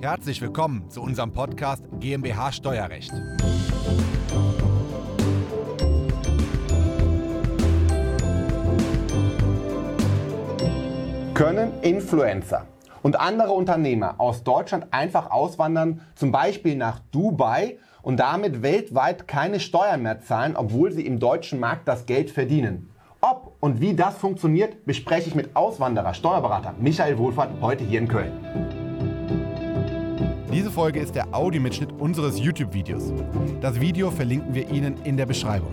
Herzlich willkommen zu unserem Podcast GmbH Steuerrecht. Können Influencer und andere Unternehmer aus Deutschland einfach auswandern, zum Beispiel nach Dubai und damit weltweit keine Steuern mehr zahlen, obwohl sie im deutschen Markt das Geld verdienen? Ob und wie das funktioniert, bespreche ich mit Auswanderer, Steuerberater Michael Wohlfahrt heute hier in Köln. Diese Folge ist der Audiomitschnitt unseres YouTube-Videos. Das Video verlinken wir Ihnen in der Beschreibung.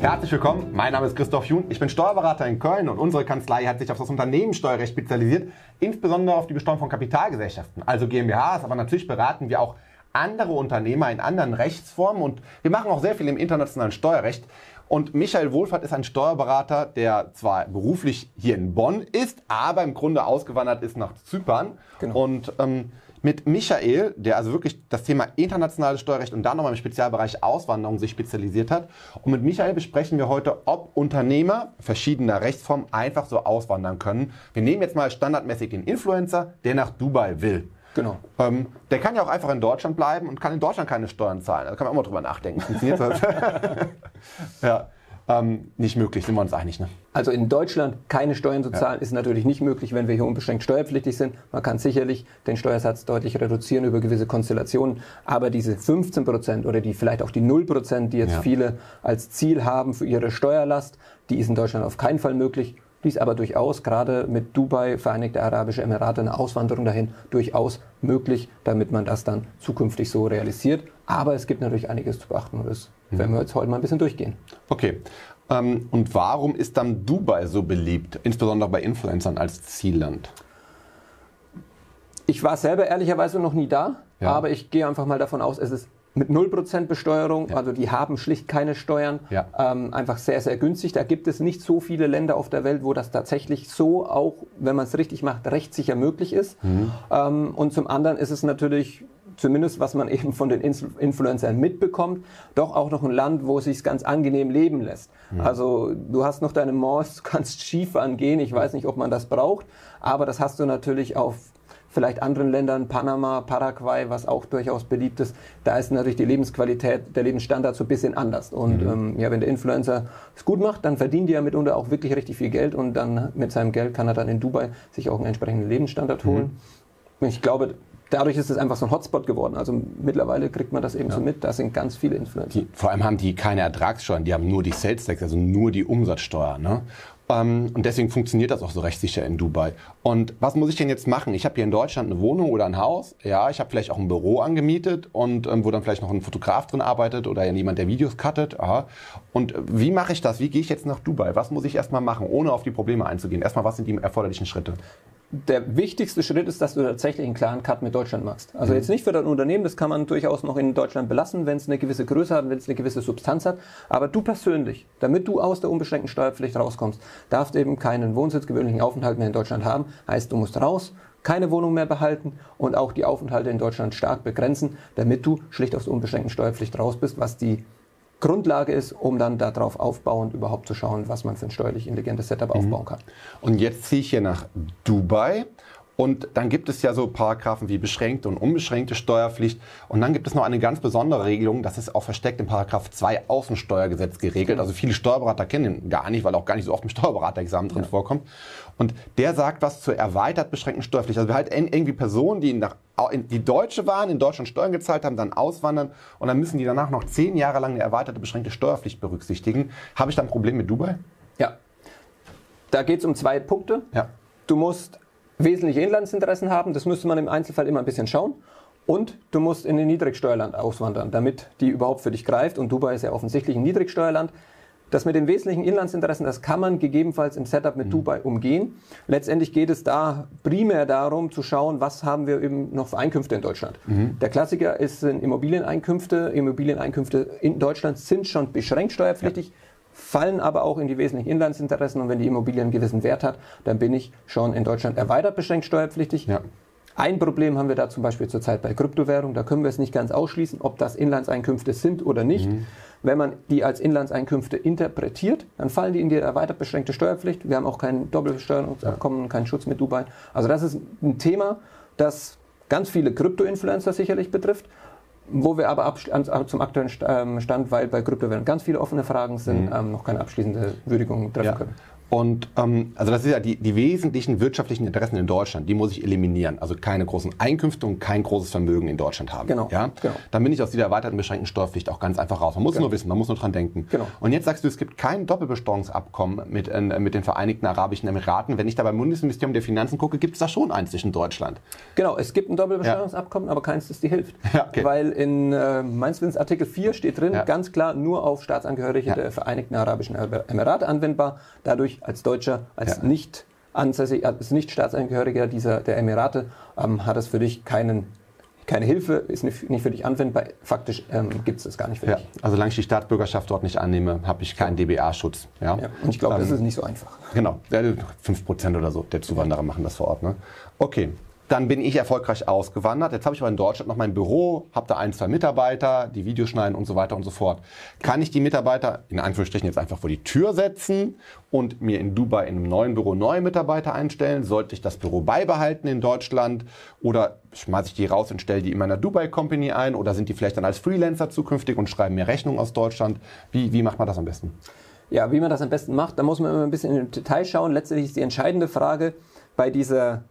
Herzlich willkommen, mein Name ist Christoph Jun, ich bin Steuerberater in Köln und unsere Kanzlei hat sich auf das Unternehmenssteuerrecht spezialisiert, insbesondere auf die Besteuerung von Kapitalgesellschaften, also GmbHs, aber natürlich beraten wir auch andere Unternehmer in anderen Rechtsformen und wir machen auch sehr viel im internationalen Steuerrecht. Und Michael Wohlfahrt ist ein Steuerberater, der zwar beruflich hier in Bonn ist, aber im Grunde ausgewandert ist nach Zypern. Genau. Und ähm, mit Michael, der also wirklich das Thema internationales Steuerrecht und dann nochmal im Spezialbereich Auswanderung sich spezialisiert hat. Und mit Michael besprechen wir heute, ob Unternehmer verschiedener Rechtsformen einfach so auswandern können. Wir nehmen jetzt mal standardmäßig den Influencer, der nach Dubai will. Genau. Ähm, der kann ja auch einfach in Deutschland bleiben und kann in Deutschland keine Steuern zahlen. Da kann man auch mal drüber nachdenken. Funktioniert das? ja. Ähm, nicht möglich, sind wir uns einig. Ne? Also in Deutschland keine Steuern zu zahlen, ja. ist natürlich nicht möglich, wenn wir hier unbeschränkt steuerpflichtig sind. Man kann sicherlich den Steuersatz deutlich reduzieren über gewisse Konstellationen, aber diese 15 Prozent oder die vielleicht auch die 0 Prozent, die jetzt ja. viele als Ziel haben für ihre Steuerlast, die ist in Deutschland auf keinen Fall möglich. Dies aber durchaus gerade mit Dubai, Vereinigte Arabische Emirate, eine Auswanderung dahin durchaus möglich, damit man das dann zukünftig so realisiert. Aber es gibt natürlich einiges zu beachten und das mhm. werden wir jetzt heute mal ein bisschen durchgehen. Okay. Ähm, und warum ist dann Dubai so beliebt, insbesondere bei Influencern als Zielland? Ich war selber ehrlicherweise noch nie da, ja. aber ich gehe einfach mal davon aus, es ist mit 0% Besteuerung, ja. also die haben schlicht keine Steuern, ja. ähm, einfach sehr, sehr günstig. Da gibt es nicht so viele Länder auf der Welt, wo das tatsächlich so auch, wenn man es richtig macht, rechtssicher möglich ist. Mhm. Ähm, und zum anderen ist es natürlich zumindest was man eben von den Influencern mitbekommt, doch auch noch ein Land, wo es sich ganz angenehm leben lässt. Mhm. Also du hast noch deine Malls, du kannst Skifahren gehen, ich weiß nicht, ob man das braucht, aber das hast du natürlich auf vielleicht anderen Ländern, Panama, Paraguay, was auch durchaus beliebt ist, da ist natürlich die Lebensqualität, der Lebensstandard so ein bisschen anders. Und mhm. ähm, ja, wenn der Influencer es gut macht, dann verdient er ja mitunter auch wirklich richtig viel Geld und dann mit seinem Geld kann er dann in Dubai sich auch einen entsprechenden Lebensstandard holen. Mhm. Ich glaube, dadurch ist es einfach so ein Hotspot geworden. Also mittlerweile kriegt man das eben ja. so mit. Da sind ganz viele Influencer. Die, vor allem haben die keine Ertragssteuern, die haben nur die Sales Tax, also nur die Umsatzsteuer. Ne? Ähm, und deswegen funktioniert das auch so rechtssicher in Dubai. Und was muss ich denn jetzt machen? Ich habe hier in Deutschland eine Wohnung oder ein Haus. Ja, ich habe vielleicht auch ein Büro angemietet und ähm, wo dann vielleicht noch ein Fotograf drin arbeitet oder jemand, der Videos cuttet. Aha. Und wie mache ich das? Wie gehe ich jetzt nach Dubai? Was muss ich erstmal machen, ohne auf die Probleme einzugehen? Erstmal, was sind die erforderlichen Schritte? Der wichtigste Schritt ist, dass du tatsächlich einen klaren Cut mit Deutschland machst. Also mhm. jetzt nicht für dein Unternehmen, das kann man durchaus noch in Deutschland belassen, wenn es eine gewisse Größe hat, wenn es eine gewisse Substanz hat. Aber du persönlich, damit du aus der unbeschränkten Steuerpflicht rauskommst, darfst eben keinen Wohnsitz, gewöhnlichen Aufenthalt mehr in Deutschland haben. Heißt, du musst raus, keine Wohnung mehr behalten und auch die Aufenthalte in Deutschland stark begrenzen, damit du schlicht aus der unbeschränkten Steuerpflicht raus bist, was die Grundlage ist, um dann darauf aufbauend überhaupt zu schauen, was man für ein steuerlich intelligentes Setup mhm. aufbauen kann. Und jetzt ziehe ich hier nach Dubai. Und dann gibt es ja so Paragraphen wie beschränkte und unbeschränkte Steuerpflicht. Und dann gibt es noch eine ganz besondere Regelung, das ist auch versteckt im Paragraph 2 Außensteuergesetz geregelt. Mhm. Also viele Steuerberater kennen ihn gar nicht, weil auch gar nicht so oft im Steuerberaterexamen drin ja. vorkommt. Und der sagt was zur erweitert beschränkten Steuerpflicht. Also wir halt irgendwie Personen, die nach die Deutsche waren, in Deutschland Steuern gezahlt haben, dann auswandern und dann müssen die danach noch zehn Jahre lang eine erweiterte beschränkte Steuerpflicht berücksichtigen. Habe ich da ein Problem mit Dubai? Ja. Da geht es um zwei Punkte. Ja. Du musst wesentliche Inlandsinteressen haben, das müsste man im Einzelfall immer ein bisschen schauen. Und du musst in ein Niedrigsteuerland auswandern, damit die überhaupt für dich greift. Und Dubai ist ja offensichtlich ein Niedrigsteuerland. Das mit den wesentlichen Inlandsinteressen, das kann man gegebenenfalls im Setup mit mhm. Dubai umgehen. Letztendlich geht es da primär darum zu schauen, was haben wir eben noch für Einkünfte in Deutschland. Mhm. Der Klassiker ist sind Immobilieneinkünfte. Immobilieneinkünfte in Deutschland sind schon beschränkt steuerpflichtig. Ja fallen aber auch in die wesentlichen Inlandsinteressen und wenn die Immobilie einen gewissen Wert hat, dann bin ich schon in Deutschland erweitert beschränkt steuerpflichtig. Ja. Ein Problem haben wir da zum Beispiel zurzeit bei Kryptowährungen. Da können wir es nicht ganz ausschließen, ob das Inlandseinkünfte sind oder nicht. Mhm. Wenn man die als Inlandseinkünfte interpretiert, dann fallen die in die erweitert beschränkte Steuerpflicht. Wir haben auch kein Doppelbesteuerungsabkommen, keinen Schutz mit Dubai. Also das ist ein Thema, das ganz viele Krypto-Influencer sicherlich betrifft wo wir aber zum aktuellen ähm, Stand, weil bei Kryptowährungen ganz viele offene Fragen sind, mhm. ähm, noch keine abschließende Würdigung treffen ja. können. Und ähm, also das ist ja die, die wesentlichen wirtschaftlichen Interessen in Deutschland, die muss ich eliminieren. Also keine großen Einkünfte und kein großes Vermögen in Deutschland haben. Genau. Ja? genau. Dann bin ich aus dieser erweiterten beschränkten Steuerpflicht auch ganz einfach raus. Man muss genau. nur wissen, man muss nur dran denken. Genau. Und jetzt sagst du, es gibt kein Doppelbesteuerungsabkommen mit, äh, mit den Vereinigten Arabischen Emiraten. Wenn ich da beim Bundesministerium der Finanzen gucke, gibt es da schon eins zwischen Deutschland. Genau, es gibt ein Doppelbesteuerungsabkommen, ja. aber keins, das die hilft. Ja, okay. Weil in äh, meines Wissens Artikel 4 steht drin, ja. ganz klar nur auf Staatsangehörige der Vereinigten Arabischen Emirate anwendbar. Dadurch als Deutscher als ja. nicht ansässig, als nicht Staatsangehöriger dieser, der Emirate, ähm, hat es für dich keinen keine Hilfe, ist nicht, für dich anwendbar. Faktisch ähm, gibt es das gar nicht für ja, dich. Also solange ich die Staatsbürgerschaft dort nicht annehme, habe ich keinen DBA-Schutz. Ja? ja? und ich glaube, ähm, das ist nicht so einfach. Genau, 5% oder so der Zuwanderer machen das vor Ort. Ne? Okay, dann bin ich erfolgreich ausgewandert. Jetzt habe ich aber in Deutschland noch mein Büro, habe da ein, zwei Mitarbeiter, die Videos schneiden und so weiter und so fort. Kann ich die Mitarbeiter in Anführungsstrichen jetzt einfach vor die Tür setzen und mir in Dubai in einem neuen Büro neue Mitarbeiter einstellen? Sollte ich das Büro beibehalten in Deutschland oder schmeiße ich die raus und stelle die in meiner Dubai Company ein oder sind die vielleicht dann als Freelancer zukünftig und schreiben mir Rechnungen aus Deutschland? Wie, wie macht man das am besten? Ja, wie man das am besten macht, da muss man immer ein bisschen in Detail schauen. Letztlich ist die entscheidende Frage bei dieser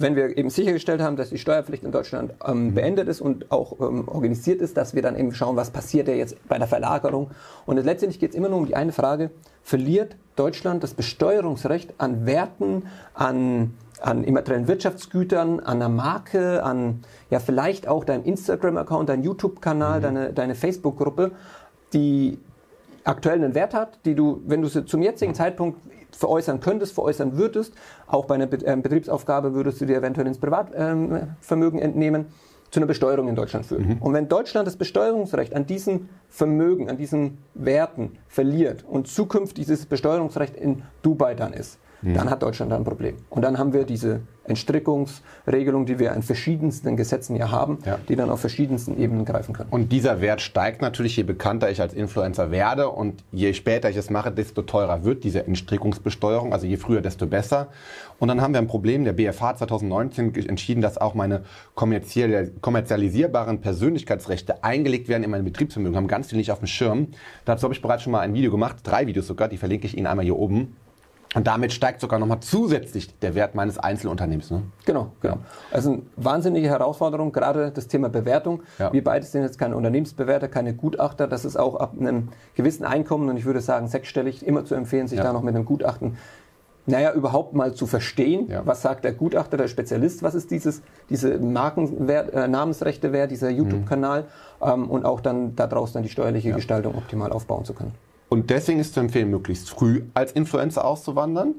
wenn wir eben sichergestellt haben, dass die Steuerpflicht in Deutschland ähm, mhm. beendet ist und auch ähm, organisiert ist, dass wir dann eben schauen, was passiert ja jetzt bei der Verlagerung. Und letztendlich geht es immer nur um die eine Frage, verliert Deutschland das Besteuerungsrecht an Werten, an, an immateriellen Wirtschaftsgütern, an einer Marke, an ja vielleicht auch deinem Instagram-Account, deinem YouTube-Kanal, mhm. deine, deine Facebook-Gruppe, die aktuell einen Wert hat, die du, wenn du sie zum jetzigen Zeitpunkt veräußern könntest, veräußern würdest. Auch bei einer ähm, Betriebsaufgabe würdest du dir eventuell ins Privatvermögen entnehmen zu einer Besteuerung in Deutschland führen. Mhm. Und wenn Deutschland das Besteuerungsrecht an diesen Vermögen, an diesen Werten verliert und zukünftig dieses Besteuerungsrecht in Dubai dann ist, mhm. dann hat Deutschland ein Problem. Und dann haben wir diese Entstrickungsregelung, die wir an verschiedensten Gesetzen ja haben, ja. die dann auf verschiedensten Ebenen greifen können. Und dieser Wert steigt natürlich, je bekannter ich als Influencer werde und je später ich es mache, desto teurer wird diese Entstrickungsbesteuerung, also je früher, desto besser. Und dann haben wir ein Problem. Der BFH 2019 entschieden, dass auch meine kommerzialisierbaren Persönlichkeitsrechte eingelegt werden in mein Betriebsvermögen. Haben ganz viel nicht auf dem Schirm. Dazu habe ich bereits schon mal ein Video gemacht, drei Videos sogar, die verlinke ich Ihnen einmal hier oben. Und damit steigt sogar nochmal zusätzlich der Wert meines Einzelunternehmens. Ne? Genau, genau. Also eine wahnsinnige Herausforderung, gerade das Thema Bewertung. Ja. Wir beide sind jetzt keine Unternehmensbewerter, keine Gutachter. Das ist auch ab einem gewissen Einkommen, und ich würde sagen sechsstellig, immer zu empfehlen, sich ja. da noch mit einem Gutachten naja, überhaupt mal zu verstehen, ja. was sagt der Gutachter, der Spezialist, was ist dieses, diese Markenwert, äh, Namensrechte wert, dieser mhm. YouTube-Kanal mhm. ähm, und auch dann daraus dann die steuerliche. Gestaltung optimal aufbauen zu können. Und deswegen ist zu empfehlen, möglichst früh als Influencer auszuwandern.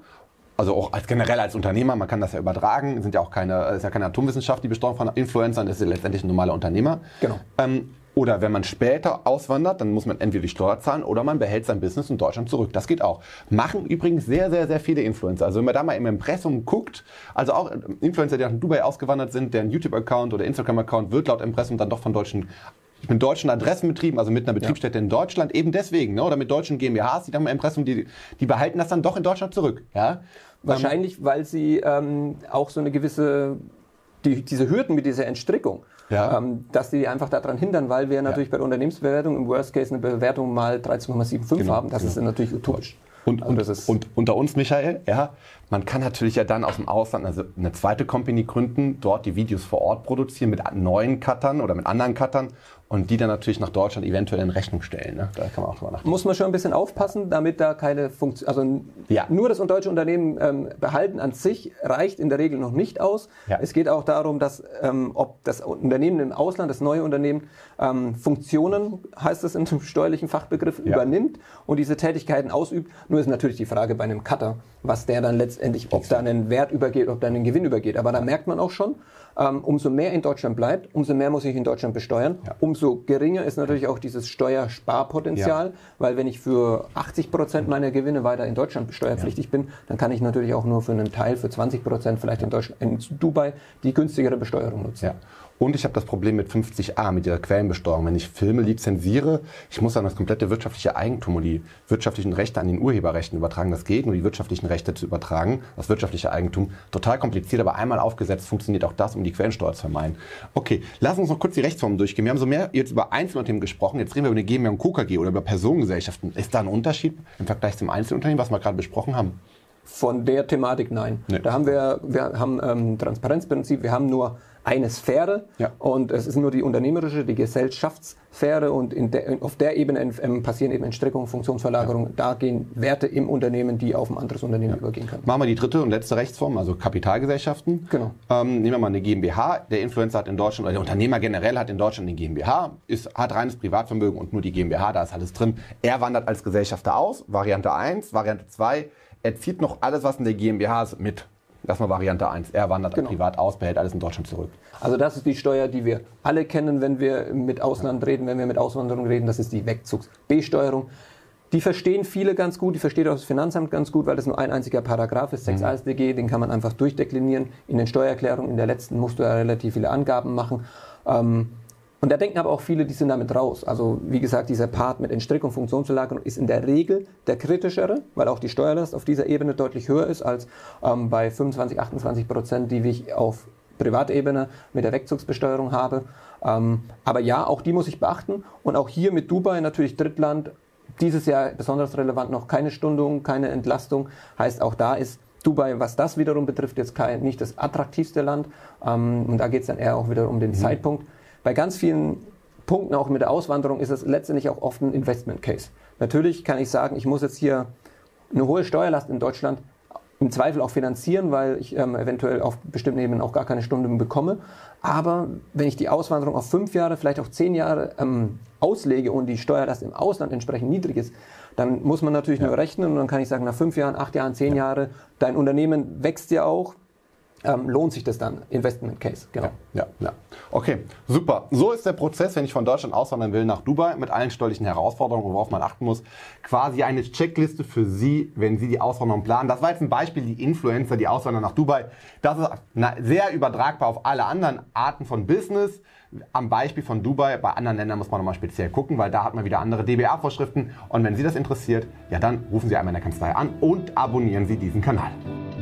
Also auch als generell als Unternehmer, man kann das ja übertragen, sind ja auch keine, ist ja keine Atomwissenschaft, die Besteuerung von Influencern, das ist ja letztendlich ein normaler Unternehmer. Genau. Ähm, oder wenn man später auswandert, dann muss man entweder die Steuer zahlen oder man behält sein Business in Deutschland zurück. Das geht auch. Machen übrigens sehr, sehr, sehr viele Influencer. Also wenn man da mal im Impressum guckt, also auch Influencer, die nach Dubai ausgewandert sind, deren YouTube-Account oder Instagram-Account wird laut Impressum dann doch von deutschen mit deutschen Adressenbetrieben, also mit einer Betriebsstätte ja. in Deutschland, eben deswegen, ne? oder mit deutschen GmbHs, die dann im Impressum, die, die behalten das dann doch in Deutschland zurück. Ja? Wahrscheinlich, weil sie ähm, auch so eine gewisse, die, diese Hürden mit dieser Entstrickung, ja. ähm, dass die einfach daran hindern, weil wir natürlich ja. bei der Unternehmensbewertung im Worst Case eine Bewertung mal 13,75 genau, haben. Das genau. ist natürlich utopisch. Und, und, also und, unter uns, Michael, ja, man kann natürlich ja dann aus dem Ausland also eine zweite Company gründen, dort die Videos vor Ort produzieren mit neuen Cuttern oder mit anderen Cuttern und die dann natürlich nach Deutschland eventuell in Rechnung stellen. Ne? Da kann man auch drüber nachdenken. Muss man schon ein bisschen aufpassen, damit da keine Funktion, also ja. nur das deutsche Unternehmen ähm, behalten an sich reicht in der Regel noch nicht aus. Ja. Es geht auch darum, dass ähm, ob das Unternehmen im Ausland, das neue Unternehmen, ähm, Funktionen, heißt es in einem steuerlichen Fachbegriff, ja. übernimmt und diese Tätigkeiten ausübt. Nur ist natürlich die Frage bei einem Cutter, was der dann letztendlich, ob da einen Wert übergeht, ob da einen Gewinn übergeht. Aber da merkt man auch schon, ähm, umso mehr in Deutschland bleibt, umso mehr muss ich in Deutschland besteuern. Ja. Umso geringer ist natürlich auch dieses Steuersparpotenzial, ja. weil wenn ich für 80 Prozent meiner Gewinne weiter in Deutschland steuerpflichtig bin, dann kann ich natürlich auch nur für einen Teil, für 20 Prozent vielleicht in, Deutschland, in Dubai, die günstigere Besteuerung nutzen. Und ich habe das Problem mit 50a, mit der Quellenbesteuerung. Wenn ich Filme lizenziere, ich muss dann das komplette wirtschaftliche Eigentum und die wirtschaftlichen Rechte an den Urheberrechten übertragen. Das geht, nur die wirtschaftlichen Rechte zu übertragen, das wirtschaftliche Eigentum. Total kompliziert, aber einmal aufgesetzt funktioniert auch das, um die Quellensteuer zu vermeiden. Okay, lass uns noch kurz die Rechtsformen durchgehen. Wir haben so mehr jetzt über Einzelunternehmen gesprochen. Jetzt reden wir über eine GmbH und Co. KG oder über Personengesellschaften. Ist da ein Unterschied im Vergleich zum Einzelunternehmen, was wir gerade besprochen haben? Von der Thematik nein. Nee. Da haben wir, wir haben ähm, Transparenzprinzip, wir haben nur eine Sphäre ja. und es ist nur die unternehmerische, die Gesellschaftssphäre und der, auf der Ebene ähm, passieren eben Entstrickungen, Funktionsverlagerungen. Ja. Da gehen Werte im Unternehmen, die auf ein anderes Unternehmen ja. übergehen können. Machen wir die dritte und letzte Rechtsform, also Kapitalgesellschaften. Genau. Ähm, nehmen wir mal eine GmbH. Der Influencer hat in Deutschland, oder der Unternehmer generell hat in Deutschland eine GmbH, ist, hat reines Privatvermögen und nur die GmbH, da ist alles drin. Er wandert als Gesellschafter aus, Variante 1, Variante 2, er zieht noch alles, was in der GmbH ist, mit. Das ist mal Variante 1. Er wandert genau. privat aus, behält alles in Deutschland zurück. Also das ist die Steuer, die wir alle kennen, wenn wir mit Ausland reden, wenn wir mit Auswanderung reden. Das ist die Wegzugsbesteuerung. Die verstehen viele ganz gut, die versteht auch das Finanzamt ganz gut, weil das nur ein einziger Paragraph ist, 6 mhm. ASDG, den kann man einfach durchdeklinieren. In den Steuererklärungen, in der letzten musst du ja relativ viele Angaben machen. Ähm, und da denken aber auch viele, die sind damit raus. Also wie gesagt, dieser Part mit Entstrickung, Funktionsverlagerung ist in der Regel der kritischere, weil auch die Steuerlast auf dieser Ebene deutlich höher ist als ähm, bei 25, 28 Prozent, die ich auf Privatebene mit der Wegzugsbesteuerung habe. Ähm, aber ja, auch die muss ich beachten. Und auch hier mit Dubai natürlich Drittland, dieses Jahr besonders relevant noch keine Stundung, keine Entlastung. Heißt, auch da ist Dubai, was das wiederum betrifft, jetzt kein, nicht das attraktivste Land. Ähm, und da geht es dann eher auch wieder um den mhm. Zeitpunkt. Bei ganz vielen Punkten, auch mit der Auswanderung, ist es letztendlich auch oft ein Investment Case. Natürlich kann ich sagen, ich muss jetzt hier eine hohe Steuerlast in Deutschland im Zweifel auch finanzieren, weil ich ähm, eventuell auf bestimmten Ebenen auch gar keine Stunden bekomme. Aber wenn ich die Auswanderung auf fünf Jahre, vielleicht auch zehn Jahre ähm, auslege und die Steuerlast im Ausland entsprechend niedrig ist, dann muss man natürlich ja. nur rechnen und dann kann ich sagen, nach fünf Jahren, acht Jahren, zehn ja. Jahre, dein Unternehmen wächst ja auch, ähm, lohnt sich das dann? Investment Case, genau. Ja, ja, ja. Okay, super. So ist der Prozess, wenn ich von Deutschland auswandern will nach Dubai mit allen steuerlichen Herausforderungen, worauf man achten muss. Quasi eine Checkliste für Sie, wenn Sie die Auswanderung planen. Das war jetzt ein Beispiel, die Influencer, die auswandern nach Dubai. Das ist sehr übertragbar auf alle anderen Arten von Business. Am Beispiel von Dubai, bei anderen Ländern muss man nochmal speziell gucken, weil da hat man wieder andere DBA-Vorschriften. Und wenn Sie das interessiert, ja dann rufen Sie einmal in der Kanzlei an und abonnieren Sie diesen Kanal.